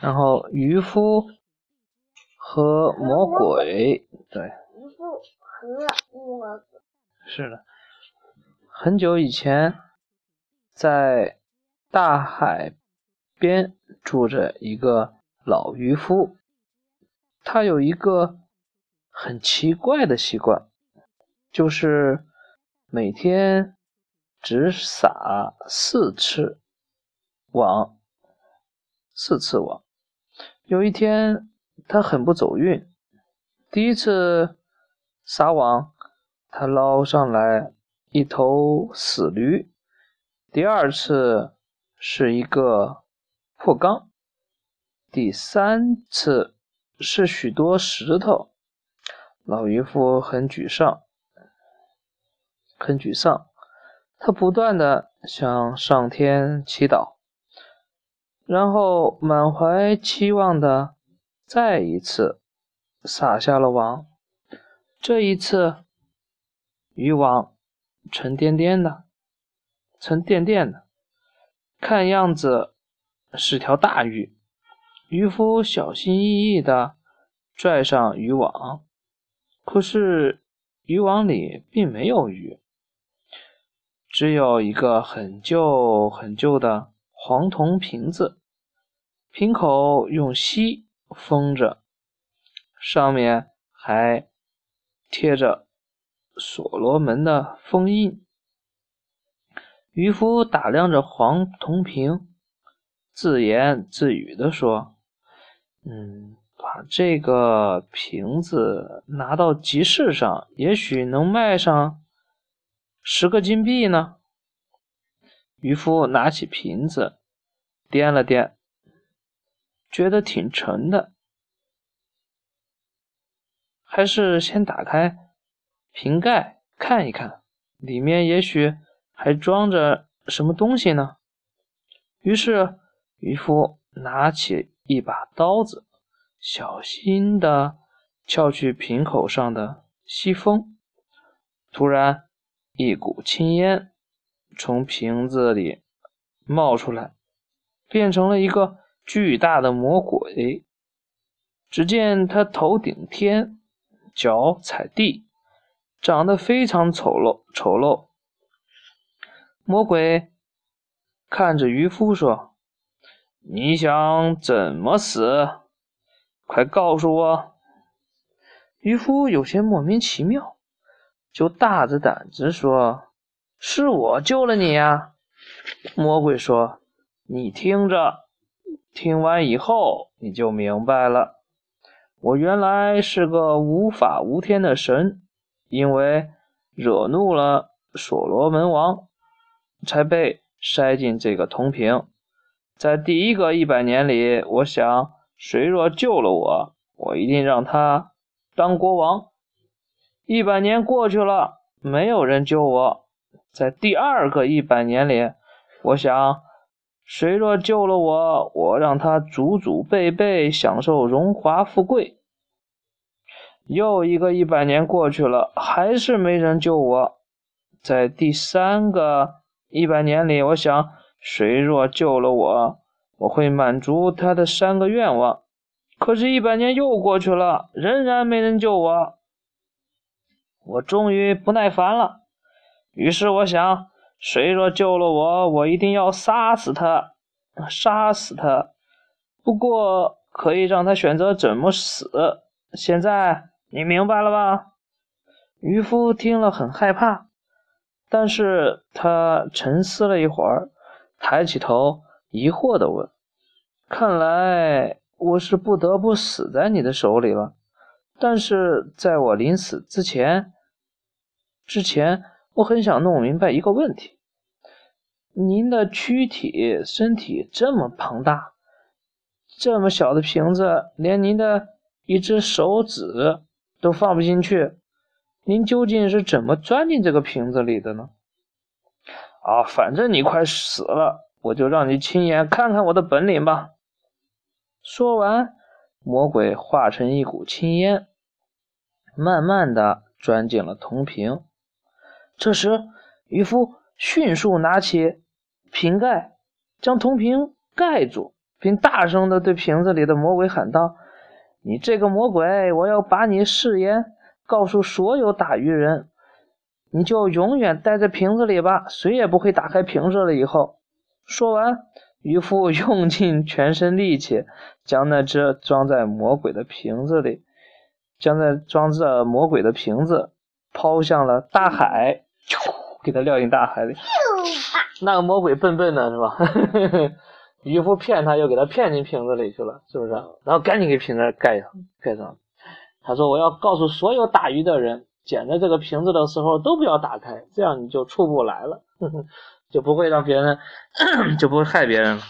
然后渔夫和魔鬼，对，渔夫和魔鬼。是的，很久以前，在大海边住着一个老渔夫，他有一个很奇怪的习惯，就是每天只撒四次网，四次网。有一天，他很不走运，第一次撒网。他捞上来一头死驴，第二次是一个破缸，第三次是许多石头。老渔夫很沮丧，很沮丧。他不断的向上天祈祷，然后满怀期望的再一次撒下了网。这一次。渔网沉甸甸的，沉甸甸的，看样子是条大鱼。渔夫小心翼翼的拽上渔网，可是渔网里并没有鱼，只有一个很旧很旧的黄铜瓶子，瓶口用锡封着，上面还贴着。所罗门的封印。渔夫打量着黄铜瓶，自言自语地说：“嗯，把这个瓶子拿到集市上，也许能卖上十个金币呢。”渔夫拿起瓶子，掂了掂，觉得挺沉的，还是先打开。瓶盖看一看，里面也许还装着什么东西呢。于是渔夫拿起一把刀子，小心地撬去瓶口上的锡封。突然，一股青烟从瓶子里冒出来，变成了一个巨大的魔鬼。只见他头顶天，脚踩地。长得非常丑陋，丑陋。魔鬼看着渔夫说：“你想怎么死？快告诉我。”渔夫有些莫名其妙，就大着胆子说：“是我救了你呀。”魔鬼说：“你听着，听完以后你就明白了。我原来是个无法无天的神。”因为惹怒了所罗门王，才被塞进这个铜瓶。在第一个一百年里，我想，谁若救了我，我一定让他当国王。一百年过去了，没有人救我。在第二个一百年里，我想，谁若救了我，我让他祖祖辈辈享受荣华富贵。又一个一百年过去了，还是没人救我。在第三个一百年里，我想，谁若救了我，我会满足他的三个愿望。可是，一百年又过去了，仍然没人救我。我终于不耐烦了，于是我想，谁若救了我，我一定要杀死他，杀死他。不过，可以让他选择怎么死。现在。你明白了吧？渔夫听了很害怕，但是他沉思了一会儿，抬起头，疑惑地问：“看来我是不得不死在你的手里了。但是在我临死之前，之前我很想弄明白一个问题：您的躯体身体这么庞大，这么小的瓶子，连您的一只手指。”都放不进去，您究竟是怎么钻进这个瓶子里的呢？啊，反正你快死了，我就让你亲眼看看我的本领吧。说完，魔鬼化成一股青烟，慢慢的钻进了铜瓶。这时，渔夫迅速拿起瓶盖，将铜瓶盖住，并大声地对瓶子里的魔鬼喊道：“你这个魔鬼，我要把你誓言告诉所有打鱼人，你就永远待在瓶子里吧，谁也不会打开瓶子了。”以后说完，渔夫用尽全身力气，将那只装在魔鬼的瓶子里，将那装着魔鬼的瓶子抛向了大海，给它撂进大海里。那个魔鬼笨笨的是吧？渔夫骗他，又给他骗进瓶子里去了，是不是？然后赶紧给瓶子盖上，盖上。他说：“我要告诉所有打鱼的人，捡着这个瓶子的时候都不要打开，这样你就出不来了，就不会让别人，就不会害别人了。”